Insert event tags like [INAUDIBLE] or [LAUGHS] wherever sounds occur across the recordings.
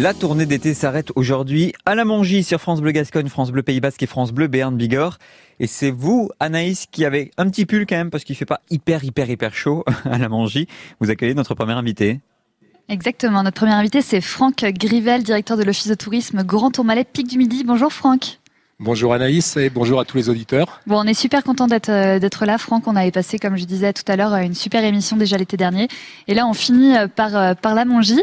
La tournée d'été s'arrête aujourd'hui à la Mongie sur France Bleu Gascogne, France Bleu Pays Basque et France Bleu Béarn Bigorre. Et c'est vous, Anaïs, qui avez un petit pull quand même parce qu'il fait pas hyper, hyper, hyper chaud [LAUGHS] à la Mongie. Vous accueillez notre premier invité. Exactement. Notre premier invité, c'est Franck Grivel, directeur de l'Office de tourisme Grand Tourmalet, Pic du Midi. Bonjour Franck. Bonjour Anaïs et bonjour à tous les auditeurs. Bon, on est super content d'être euh, d'être là, Franck. On avait passé, comme je disais tout à l'heure, une super émission déjà l'été dernier. Et là, on finit euh, par euh, par la Mongie.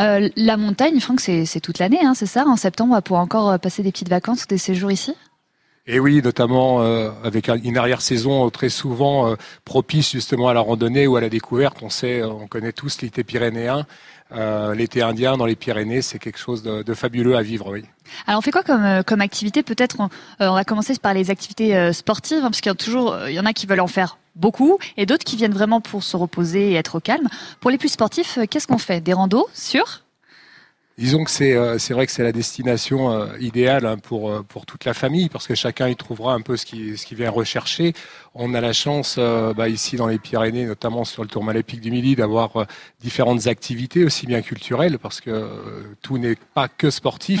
La montagne, Franck, c'est toute l'année, hein, c'est ça? En septembre, on va pouvoir encore passer des petites vacances ou des séjours ici? Et oui, notamment avec une arrière-saison très souvent propice justement à la randonnée ou à la découverte. On sait, on connaît tous l'été pyrénéen. Euh, l'été indien dans les Pyrénées, c'est quelque chose de, fabuleux à vivre, oui. Alors on fait quoi comme, euh, comme activité? Peut-être on, euh, va commencer par les activités sportives, hein, parce qu'il y a toujours, il y en a qui veulent en faire beaucoup, et d'autres qui viennent vraiment pour se reposer et être au calme. Pour les plus sportifs, qu'est-ce qu'on fait? Des randos sur Disons que c'est c'est vrai que c'est la destination idéale hein, pour pour toute la famille parce que chacun y trouvera un peu ce qui ce qu'il vient rechercher. On a la chance euh, bah, ici dans les Pyrénées, notamment sur le Tourmalet Pic du Midi, d'avoir euh, différentes activités aussi bien culturelles, parce que euh, tout n'est pas que sportif.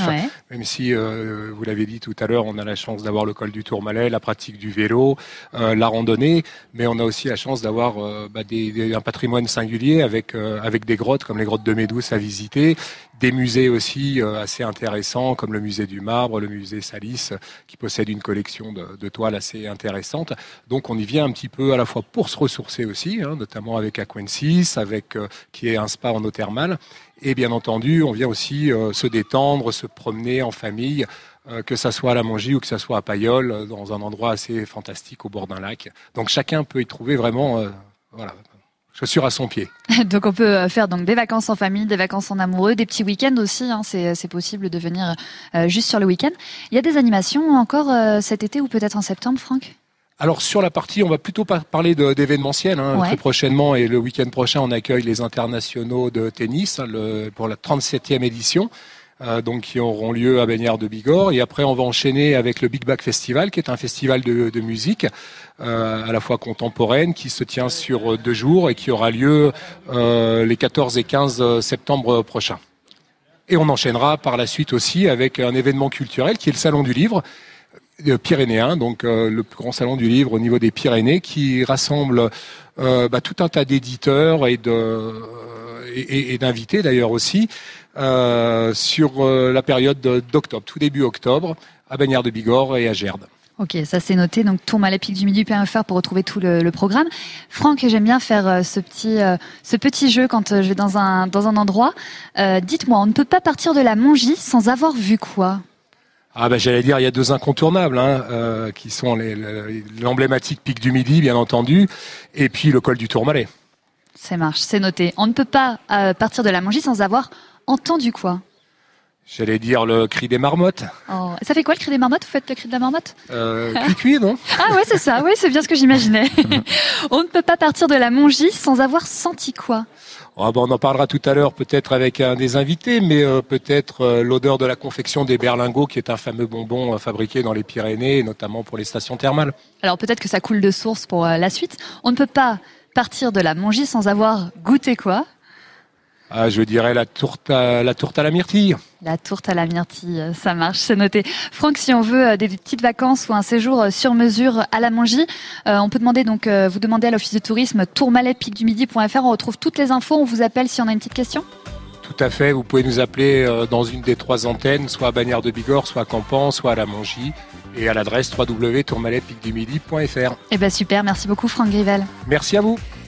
Même si vous l'avez dit tout à l'heure, on a la chance d'avoir le col du Tourmalet, la pratique du vélo, la randonnée, mais on a aussi la chance d'avoir bah, des, un patrimoine singulier avec avec des grottes comme les grottes de Médouce à visiter, des musées aussi assez intéressants comme le musée du marbre, le musée Salis, qui possède une collection de, toiles assez intéressante. Donc on y vient un petit peu à la fois pour se ressourcer aussi, hein, notamment avec Aquensis, avec euh, qui est un spa en eau thermale, et bien entendu on vient aussi euh, se détendre, se promener en famille, euh, que ça soit à la Mongie ou que ça soit à Payol, dans un endroit assez fantastique au bord d'un lac. Donc chacun peut y trouver vraiment, chaussures à son pied. [LAUGHS] donc on peut faire donc des vacances en famille, des vacances en amoureux, des petits week-ends aussi. Hein, c'est possible de venir juste sur le week-end. Il y a des animations encore cet été ou peut-être en septembre, Franck? Alors sur la partie, on va plutôt parler d'événementiel. Hein. Très prochainement et le week-end prochain, on accueille les internationaux de tennis hein, pour la 37e édition. Euh, donc qui auront lieu à Bagnères de Bigorre. Et après, on va enchaîner avec le Big Back Festival, qui est un festival de, musique euh, à la fois contemporaine, qui se tient sur deux jours et qui aura lieu euh, les 14 et 15 septembre prochains. Et on enchaînera par la suite aussi avec un événement culturel qui est le Salon du Livre, pyrénéen, donc euh, le plus grand salon du livre au niveau des Pyrénées, qui rassemble euh, bah, tout un tas d'éditeurs et de et, d'invités d'ailleurs aussi euh, sur la période d'octobre, tout début octobre, à Bagnères de Bigorre et à Gerde. Ok, ça c'est noté. Donc tourne à du midi faire pour retrouver tout le, programme. Franck, j'aime bien faire ce petit ce petit jeu quand je vais dans un dans un endroit. Dites-moi, on ne peut pas partir de la Mongie sans avoir vu quoi? Ah ben j'allais dire il y a deux incontournables hein, euh, qui sont l'emblématique pic du Midi bien entendu et puis le col du Tourmalet. C'est marche, c'est noté. On ne peut pas euh, partir de la Mongie sans avoir entendu quoi? J'allais dire le cri des marmottes. Oh, ça fait quoi le cri des marmottes? Vous faites le cri de la marmotte? Euh, Cuit, non? [LAUGHS] Ah ouais, c'est ça. Oui, c'est bien ce que j'imaginais. [LAUGHS] on ne peut pas partir de la Mongie sans avoir senti quoi? Ah on en parlera tout à l'heure peut-être avec un des invités, mais euh, peut-être euh, l'odeur de la confection des berlingots, qui est un fameux bonbon euh, fabriqué dans les Pyrénées, notamment pour les stations thermales. Alors peut-être que ça coule de source pour la suite. On ne peut pas partir de la Mongie sans avoir goûté quoi? Ah, je dirais la tourte, à, la tourte à la myrtille. La tourte à la myrtille, ça marche, c'est noté. Franck, si on veut euh, des petites vacances ou un séjour euh, sur mesure à la Mongie, euh, on peut demander donc vous demandez à l'office de tourisme tourmalet du midi.fr. On retrouve toutes les infos. On vous appelle si on a une petite question. Tout à fait. Vous pouvez nous appeler dans une des trois antennes, soit à Bagnères de Bigorre, soit à Campan, soit à la Mongie, et à l'adresse www.tourmaletpicdumidi.fr. Eh ben super. Merci beaucoup, Franck Grivel. Merci à vous.